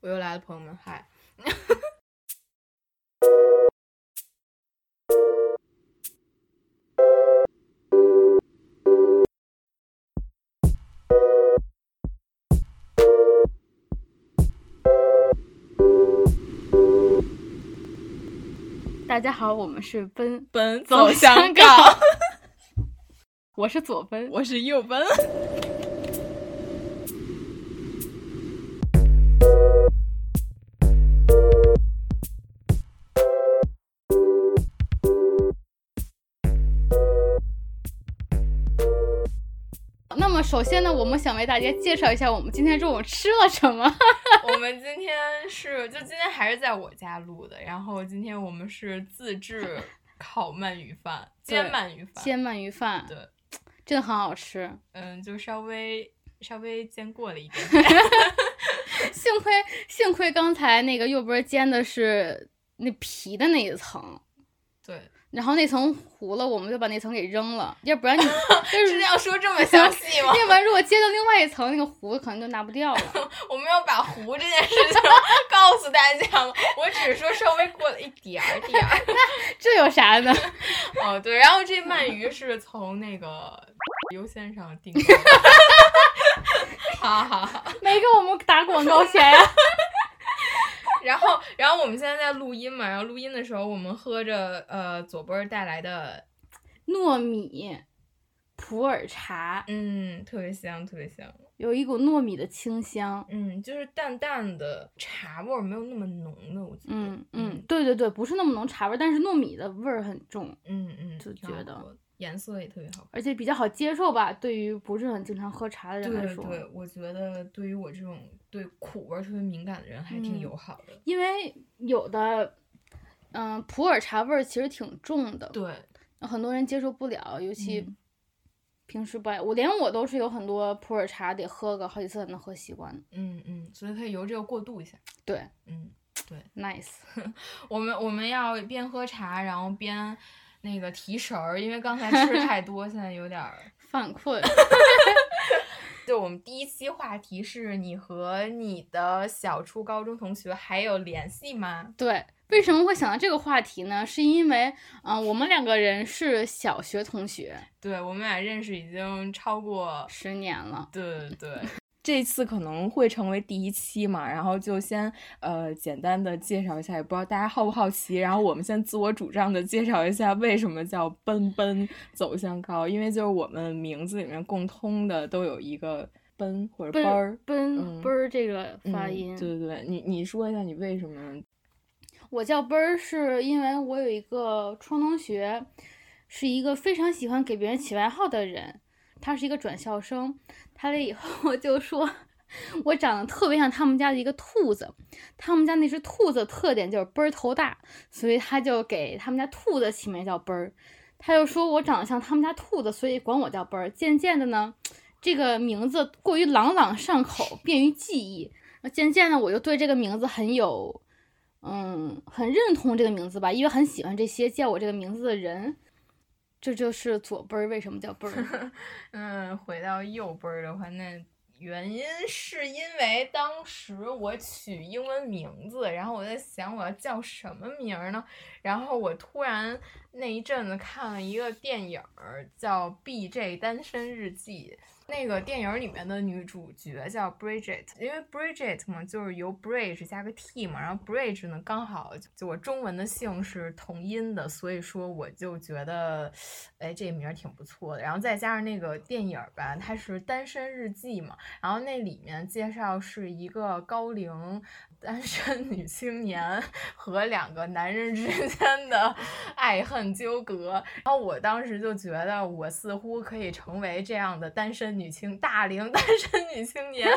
我又来了，朋友们，嗨！大家好，我们是奔奔走香香港，我是左奔，我是右奔。那么首先呢，我们想为大家介绍一下我们今天中午吃了什么。我们今天是，就今天还是在我家录的，然后今天我们是自制烤鳗鱼饭，煎鳗鱼饭，煎鳗鱼饭，对，真的很好吃。嗯，就稍微稍微煎过了一点。幸亏幸亏刚才那个右边煎的是那皮的那一层，对，然后那层糊了，我们就把那层给扔了，要不然你 是要说这么 详细吗？要不然如果接到另外一层，那个糊可能就拿不掉了。我没有把糊这件事情告诉大家吗？我只是说稍微过了一点儿点儿。这有啥呢？哦，对，然后这鳗鱼是从那个优先上订的，哈哈哈。没给我们打广告钱呀、然后，然后我们现在在录音嘛，然后录音的时候，我们喝着呃左波儿带来的，糯米普洱茶，嗯，特别香，特别香，有一股糯米的清香。嗯，就是淡淡的茶味儿，没有那么浓的，我觉得，嗯嗯，对对对，不是那么浓茶味儿，但是糯米的味儿很重，嗯嗯，就觉得喝颜色也特别好看。而且比较好接受吧。对于不是很经常喝茶的人来说，对对，我觉得对于我这种对苦味儿特别敏感的人，还挺嗯友好的。因为有的，嗯、普洱茶味儿其实挺重的，对，很多人接受不了，尤其嗯平时不爱。我连我都是有很多普洱茶得喝个好几次才能喝习惯的。嗯嗯，所以可以由这个过渡一下。对嗯，对，，nice。我们我们要边喝茶，然后边那个提神儿，因为刚才吃太 多，现在有点儿。犯困。就我们第一期话题是你和你的小初高中同学还有联系吗？对，为什么会想到这个话题呢？是因为，嗯、我们两个人是小学同学，对，我们俩认识已经超过，十年了。对对对。这次可能会成为第一期嘛，然后就先呃简单的介绍一下，也不知道大家好不好奇。然后我们先自我主张的介绍一下为什么叫奔奔走向高，因为就是我们名字里面共通的都有一个奔或者奔奔儿奔嗯奔儿这个发嗯音，对对对，你你说一下你为什么？我叫奔儿是因为我有一个初中同学，是一个非常喜欢给别人起外号的人，他是一个转校生，他来以后就说。我长得特别像他们家的一个兔子，他们家那只兔子特点就是奔儿头大，所以他就给他们家兔子起名叫奔儿。他就说我长得像他们家兔子，所以管我叫奔儿。渐渐的呢，这个名字过于朗朗上口，便于记忆。渐渐的，我就对这个名字很有，嗯，很认同这个名字吧，因为很喜欢这些叫我这个名字的人。这就是左奔儿为什么叫奔儿。嗯，回到右奔儿的话，那原因是因为当时我取英文名字，然后我在想我要叫什么名儿呢？然后我突然那一阵子看了一个电影儿，叫《B.J. 单身日记》。那个电影里面的女主角叫 Bridget，因为 Bridget 嘛，就是由 bridge 加个 t 嘛，然后 bridge 呢刚好就我中文的姓是同音的，所以说我就觉得，哎，这名儿挺不错的。然后再加上那个电影吧，它是单身日记嘛，然后那里面介绍是一个高龄单身女青年和两个男人之间的爱恨纠葛。然后我当时就觉得，我似乎可以成为这样的单身女青大龄单身女青年。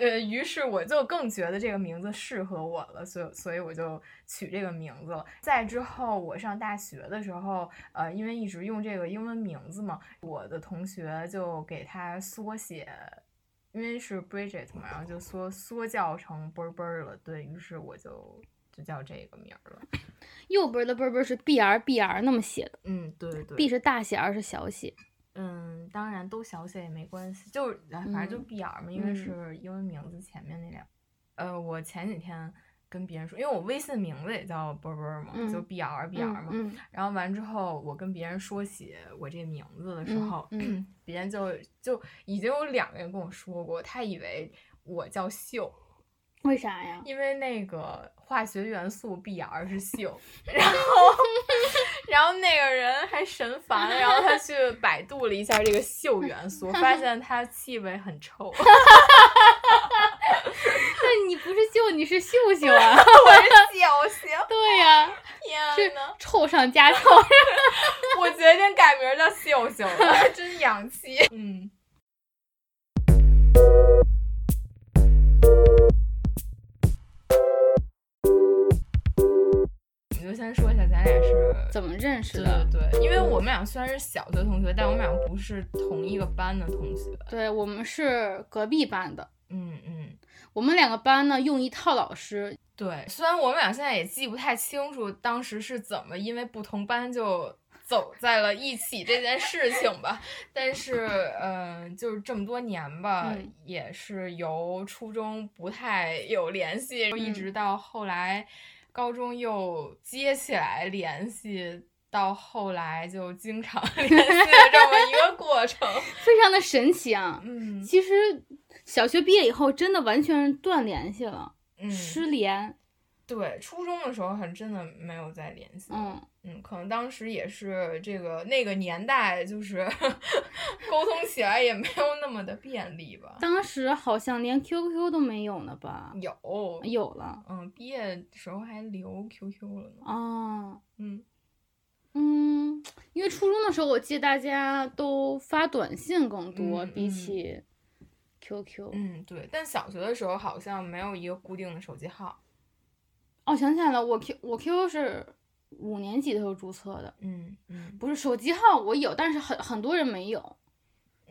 呃，于是我就更觉得这个名字适合我了，所以所以我就取这个名字了。再之后，我上大学的时候，呃，因为一直用这个英文名字嘛，我的同学就给它缩写。因为是 Bridget 嘛，然后就缩缩叫成啵啵儿了，对于是我就就叫这个名儿了。右边的奔儿奔儿是 B R B R 那么写的嗯，对对，B 是大写，R 是小写。嗯，当然都小写也没关系，就是反正就嗯 B R 嘛，因为嗯是英文名字前面那两呃，我前几天跟别人说，因为我微信名字也叫波波嘛，嗯就 B R B R 嘛。嗯然后完之后，我跟别人说起我这名字的时嗯候，嗯 别人就就已经有两个人跟我说过，他以为我叫秀，为啥呀？因为那个化学元素 Br 是溴，然后 然后那个人还神烦，然后他去百度了一下这个溴元素，发现它气味很臭，那 你不是秀，你是秀秀啊？我是侥幸，对呀、是天呐，臭上加臭。我决定改名叫秀秀了，真洋气。嗯，你就先说一下咱俩是怎么认识对的？对对，因为我们俩虽然是小学同学，但我们俩不是同一个班的同学。对我们是隔壁班的，嗯嗯，我们两个班呢用一套老师，对，虽然我们俩现在也记不太清楚当时是怎么因为不同班就走在了一起这件事情吧，但是嗯、呃就是这么多年吧，嗯也是由初中不太有联系，一嗯直到后来高中又接起来联系。到后来就经常 联系的这么一个过程，非常的神奇啊。嗯其实小学毕业以后，真的完全断联系了，嗯，失联。对，初中的时候还真的没有再联系。嗯，嗯，可能当时也是这个那个年代，就是 沟通起来也没有那么的便利吧。当时好像连 QQ 都没有呢吧？有，有了嗯，毕业时候还留 QQ 了呢。啊。嗯嗯，因为初中的时候，我记得大家都发短信更多，比起 QQ。嗯，对，但小学的时候好像没有一个固定的手机号。哦，想起来了，我 Q 我 QQ 是五年级的时候注册的，嗯嗯，不是手机号我有，但是很很多人没有，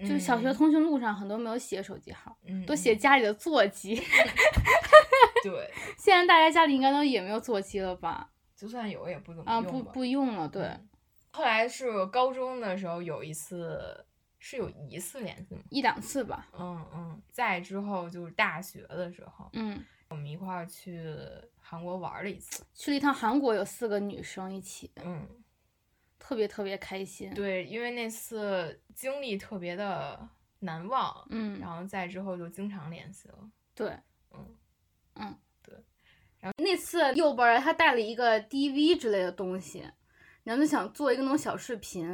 就是小学通讯录上很多没有写手机号，嗯都写嗯家里的座机。对，现在大家家里应该都也没有座机了吧？就算有也不怎么啊，不不用了，对，嗯后来是高中的时候有一次，是有一次联系吗？一两次吧。嗯嗯，再之后就是大学的时候，嗯，我们一块儿去韩国玩了一次。去了一趟韩国，有四个女生一起，嗯，特别特别开心。对，因为那次经历特别的难忘，嗯，然后再之后就经常联系了。对，嗯嗯，对。然后那次右边儿他带了一个 DV 之类的东西，然后就想做一个那种小视频，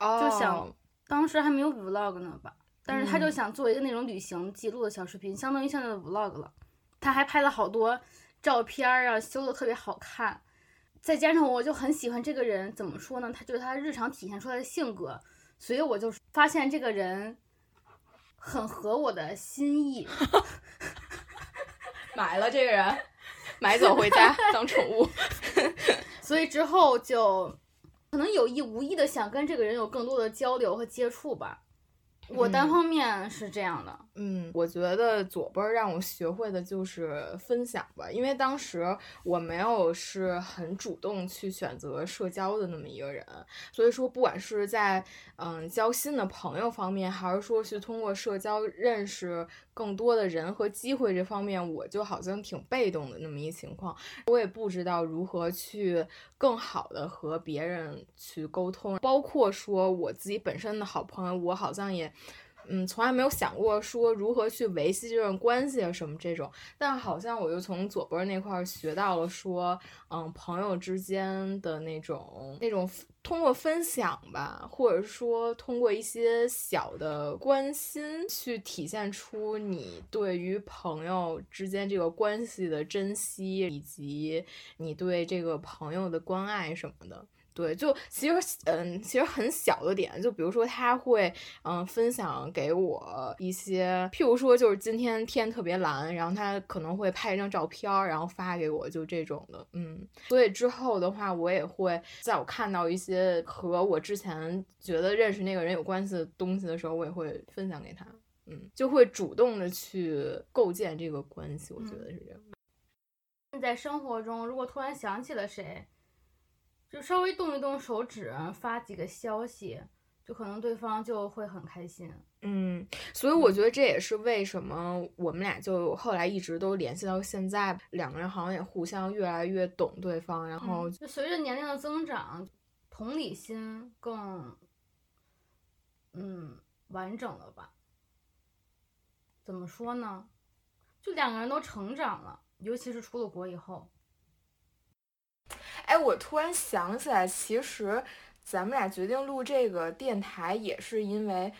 哦就想当时还没有 vlog 呢吧，但是他就嗯想做一个那种旅行记录的小视频，相当于现在的 vlog 了。他还拍了好多照片啊，修的特别好看。再加上我就很喜欢这个人，怎么说呢？他就是他日常体现出来的性格，所以我就发现这个人很合我的心意。买了这个人，买走回家当宠物。所以之后就可能有意无意的想跟这个人有更多的交流和接触吧。我单嗯方面是这样的，嗯，我觉得左辈儿让我学会的就是分享吧，因为当时我没有是很主动去选择社交的那么一个人，所以说不管是在嗯交新的朋友方面，还是说去通过社交认识更多的人和机会这方面，我就好像挺被动的那么一情况，我也不知道如何去更好的和别人去沟通，包括说我自己本身的好朋友，我好像也。嗯，从来没有想过说如何去维系这段关系啊什么这种，但好像我就从左边那块儿学到了说，嗯，朋友之间的那种那种通过分享吧，或者说通过一些小的关心，去体现出你对于朋友之间这个关系的珍惜，以及你对这个朋友的关爱什么的。对，就其实，嗯，其实很小的点，就比如说他会，嗯，分享给我一些，譬如说就是今天天特别蓝，然后他可能会拍一张照片儿，然后发给我，就这种的，嗯，所以之后的话，我也会在我看到一些和我之前觉得认识那个人有关系的东西的时候，我也会分享给他，嗯，就会主动的去构建这个关系，我觉得是这样。在生活中，如果突然想起了谁，就稍微动一动手指，发几个消息，就可能对方就会很开心。嗯，所以我觉得这也是为什么我们俩就后来一直都联系到现在，两个人好像也互相越来越懂对方，然后就随着年龄的增长，同理心更嗯完整了吧？怎么说呢？就两个人都成长了，尤其是出了国以后。哎，我突然想起来，其实咱们俩决定录这个电台，也是因为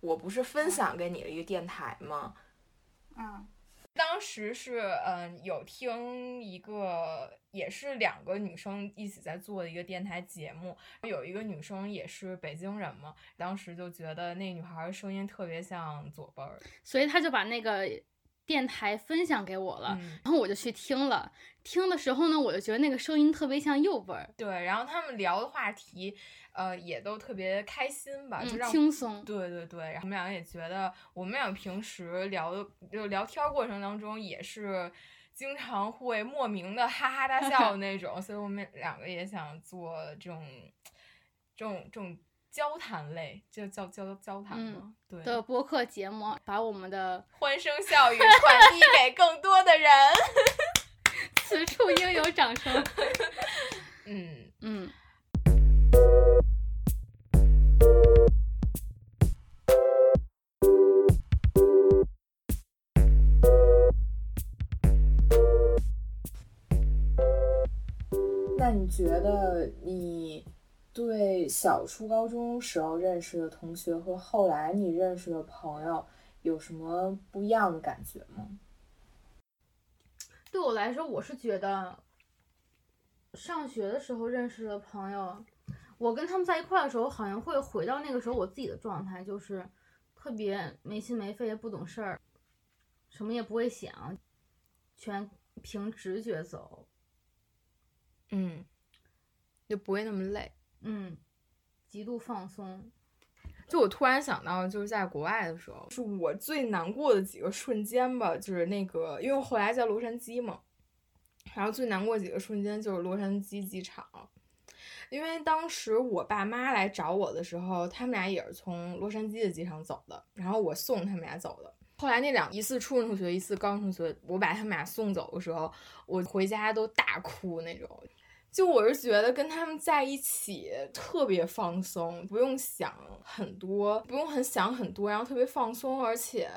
我不是分享给你的一个电台吗？嗯，当时是嗯有听一个，也是两个女生一起在做的一个电台节目，有一个女生也是北京人嘛，当时就觉得那女孩声音特别像左奔儿，所以他就把那个。电台分享给我了，然后我就去听了。听的时候呢，我就觉得那个声音特别像右本儿。对，然后他们聊的话题，呃，也都特别开心吧，就让轻松。对对对，然后我们两个也觉得，我们俩平时聊的就聊天过程当中，也是经常会莫名的哈哈大笑的那种，所以我们两个也想做这种这种这种。交谈类，就叫交交谈吗？对的播客节目，把我们的欢声笑语传递给更多的人。此处应有掌声。嗯嗯。那你觉得你？对小初高中时候认识的同学和后来你认识的朋友有什么不一样的感觉吗？对我来说，我是觉得上学的时候认识的朋友，我跟他们在一块的时候，好像会回到那个时候我自己的状态，就是特别没心没肺，不懂事儿，什么也不会想，全凭直觉走。嗯，就不会那么累。嗯，极度放松。就我突然想到，就是在国外的时候，是我最难过的几个瞬间吧。就是那个，因为后来在洛杉矶嘛，然后最难过几个瞬间就是洛杉矶机场，因为当时我爸妈来找我的时候，他们俩也是从洛杉矶的机场走的，然后我送他们俩走的。后来那两一次初中同学，一次高中同学，我把他们俩送走的时候，我回家都大哭那种。就我是觉得跟他们在一起特别放松，不用想很多，不用很想很多，然后特别放松，而且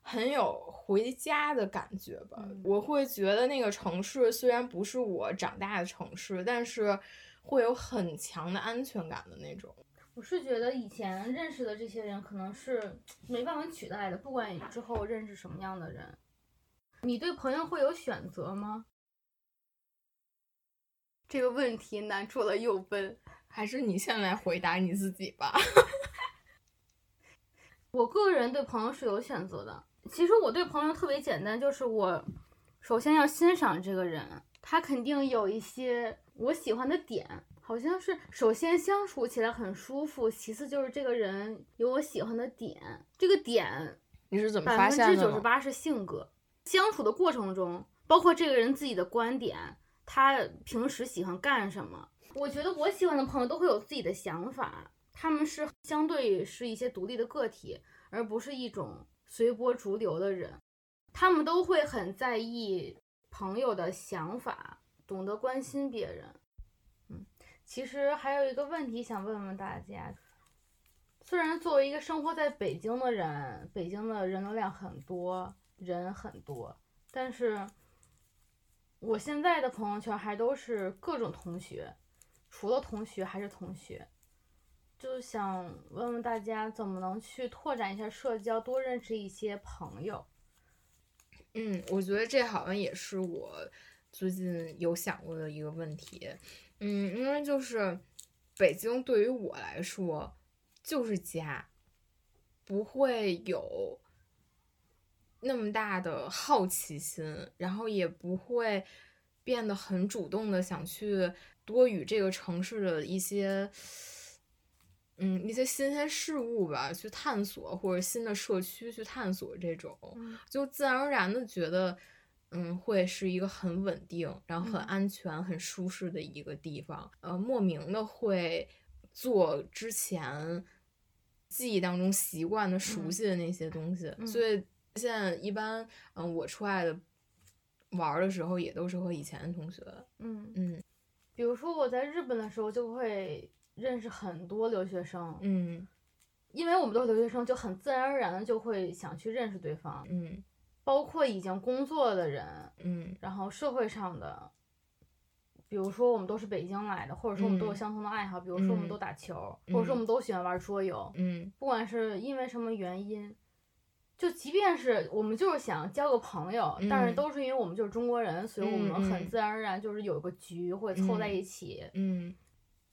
很有回家的感觉吧。我会觉得那个城市虽然不是我长大的城市，但是会有很强的安全感的那种。我是觉得以前认识的这些人可能是没办法取代的，不管你之后认识什么样的人，你对朋友会有选择吗？这个问题难住了又奔，还是你先来回答你自己吧。我个人对朋友是有选择的。其实我对朋友特别简单，就是我首先要欣赏这个人，他肯定有一些我喜欢的点，好像是首先相处起来很舒服，其次就是这个人有我喜欢的点。这个点你是怎么发现的？百分之九十八是性格。相处的过程中，包括这个人自己的观点。他平时喜欢干什么？我觉得我喜欢的朋友都会有自己的想法，他们是相对是一些独立的个体，而不是一种随波逐流的人。他们都会很在意朋友的想法，懂得关心别人。嗯，其实还有一个问题想问问大家：虽然作为一个生活在北京的人，北京的人流量很多，人很多，但是。我现在的朋友圈还都是各种同学，除了同学还是同学，就想问问大家怎么能去拓展一下社交，多认识一些朋友。嗯，我觉得这好像也是我最近有想过的一个问题。嗯，因为就是北京对于我来说就是家，不会有。那么大的好奇心，然后也不会变得很主动的想去多与这个城市的一些，嗯，一些新鲜事物吧去探索，或者新的社区去探索，这种就自然而然的觉得，嗯，会是一个很稳定，然后很安全、很舒适的一个地方，呃，莫名的会做之前。记忆当中习惯的、熟悉的那些东西。所以现在一般，嗯，我出来的玩的时候，也都是和以前的同学。嗯嗯，比如说我在日本的时候，就会认识很多留学生。嗯，因为我们都是留学生，就很自然而然的就会想去认识对方。嗯，包括已经工作的人。嗯，然后社会上的。比如说，我们都是北京来的，或者说我们都有相同的爱好，比如说我们都打球，或者说我们都喜欢玩桌游。嗯，不管是因为什么原因，就即便是我们就是想交个朋友，但是都是因为我们就是中国人，所以我们很自然而然就是有个局会凑在一起。嗯，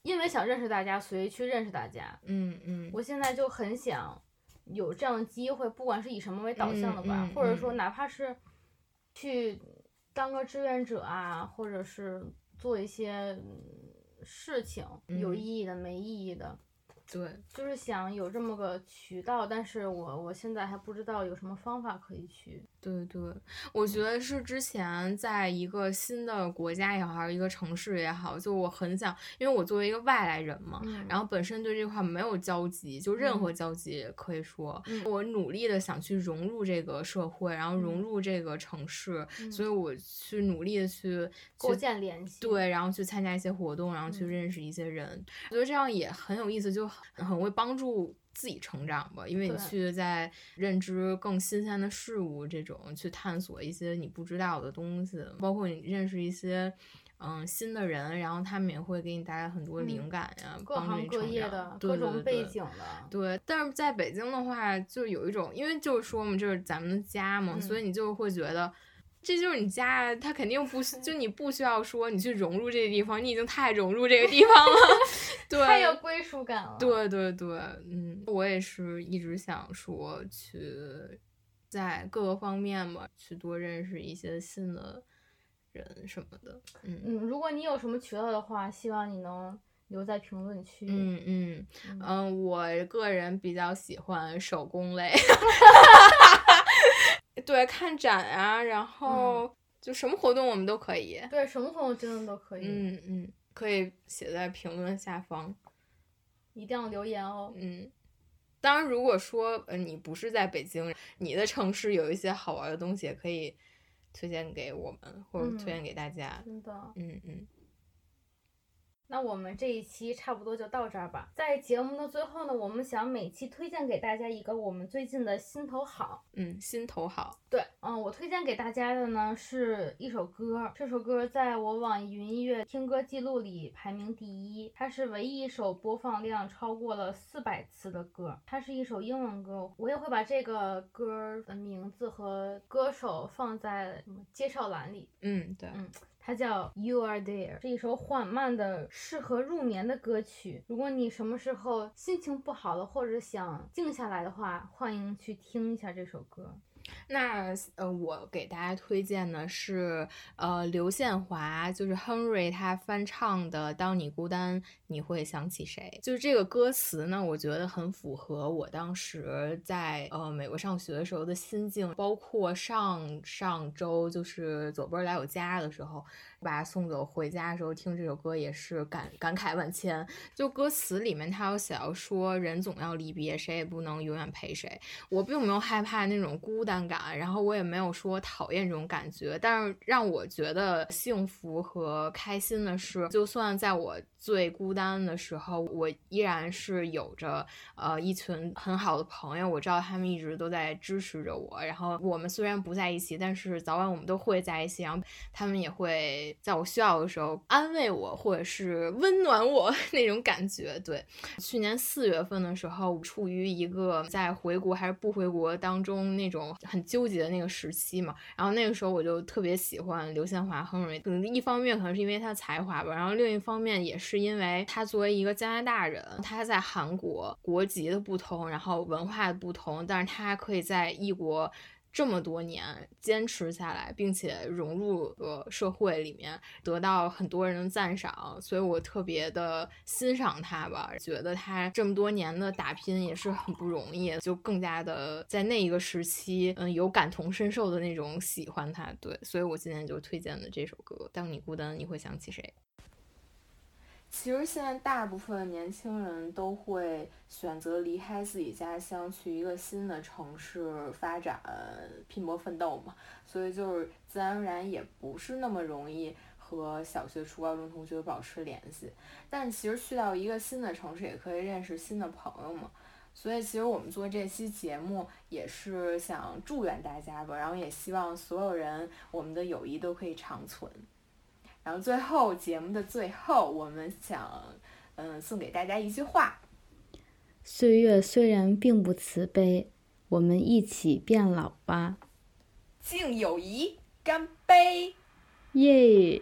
因为想认识大家，所以去认识大家。嗯嗯，我现在就很想有这样的机会，不管是以什么为导向的吧，或者说哪怕是去当个志愿者啊，或者是。做一些事情有意义的，没意义的。对，就是想有这么个渠道，但是我我现在还不知道有什么方法可以去。对对，我觉得是之前在一个新的国家也好，还是一个城市也好，就我很想，因为我作为一个外来人嘛，然后本身对这块没有交集，就任何交集可以说，我努力的想去融入这个社会，然后融入这个城市，所以我去努力的去构建联系，对，然后去参加一些活动，然后去认识一些人，我觉得这样也很有意思，就。很会帮助自己成长吧，因为你去在认知更新鲜的事物，这种去探索一些你不知道的东西，包括你认识一些嗯新的人，然后他们也会给你带来很多灵感呀，各行各业的各种背景的。对，但是在北京的话，就有一种，因为就是说嘛，这是咱们的家嘛，所以你就会觉得。这就是你家，他肯定不就你不需要说你去融入这个地方，你已经太融入这个地方了，对，太有归属感了。对对对，嗯，我也是一直想说去在各个方面嘛，去多认识一些新的人什么的。嗯嗯，如果你有什么渠道的话，希望你能留在评论区。嗯嗯嗯，我个人比较喜欢手工类。对，看展啊，然后就什么活动我们都可以。对，什么活动真的都可以。嗯嗯，可以写在评论下方，一定要留言哦。嗯，当然，如果说呃你不是在北京，你的城市有一些好玩的东西，也可以推荐给我们，或者推荐给大家。真的。嗯嗯。那我们这一期差不多就到这儿吧。在节目的最后呢，我们想每期推荐给大家一个我们最近的心头好。嗯，心头好。对，嗯，我推荐给大家的呢是一首歌，这首歌在我网易云音乐听歌记录里排名第一，它是唯一一首播放量超过了四百次的歌。它是一首英文歌，我也会把这个歌的名字和歌手放在介绍栏里。嗯，对，嗯。它叫 You Are There，是一首缓慢的、适合入眠的歌曲。如果你什么时候心情不好了，或者想静下来的话，欢迎去听一下这首歌。那呃，我给大家推荐的是呃刘宪华，就是 Henry 他翻唱的《当你孤单你会想起谁》。就是这个歌词呢，我觉得很符合我当时在呃美国上学的时候的心境，包括上上周就是左波来我家的时候。把他送走回家的时候听这首歌也是感感慨万千。就歌词里面他有写到说，人总要离别，谁也不能永远陪谁。我并没有害怕那种孤单感，然后我也没有说讨厌这种感觉。但是让我觉得幸福和开心的是，就算在我最孤单的时候，我依然是有着呃一群很好的朋友，我知道他们一直都在支持着我。然后我们虽然不在一起，但是早晚我们都会在一起。然后他们也会。在我需要的时候安慰我，或者是温暖我 那种感觉。对，去年四月份的时候，处于一个在回国还是不回国当中那种很纠结的那个时期嘛。然后那个时候我就特别喜欢刘宪华、亨瑞，可能一方面可能是因为他的才华吧，然后另一方面也是因为他作为一个加拿大人，他在韩国国籍的不同，然后文化的不同，但是他可以在异国。这么多年坚持下来，并且融入了社会里面，得到很多人的赞赏，所以我特别的欣赏他吧。觉得他这么多年的打拼也是很不容易，就更加的在那一个时期，嗯，有感同身受的那种喜欢他。对，所以我今天就推荐的这首歌《当你孤单，你会想起谁》。其实现在大部分年轻人都会选择离开自己家乡，去一个新的城市发展、拼搏奋斗嘛，所以就是自然而然也不是那么容易和小学、初高中同学保持联系。但其实去到一个新的城市，也可以认识新的朋友嘛。所以其实我们做这期节目也是想祝愿大家吧，然后也希望所有人我们的友谊都可以长存。然后最后节目的最后，我们想，嗯，送给大家一句话：岁月虽然并不慈悲，我们一起变老吧。敬友谊，干杯！耶！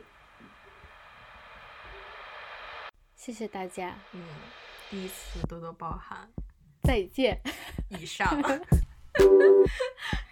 谢谢大家。嗯，第一次多多包涵。再见。以上。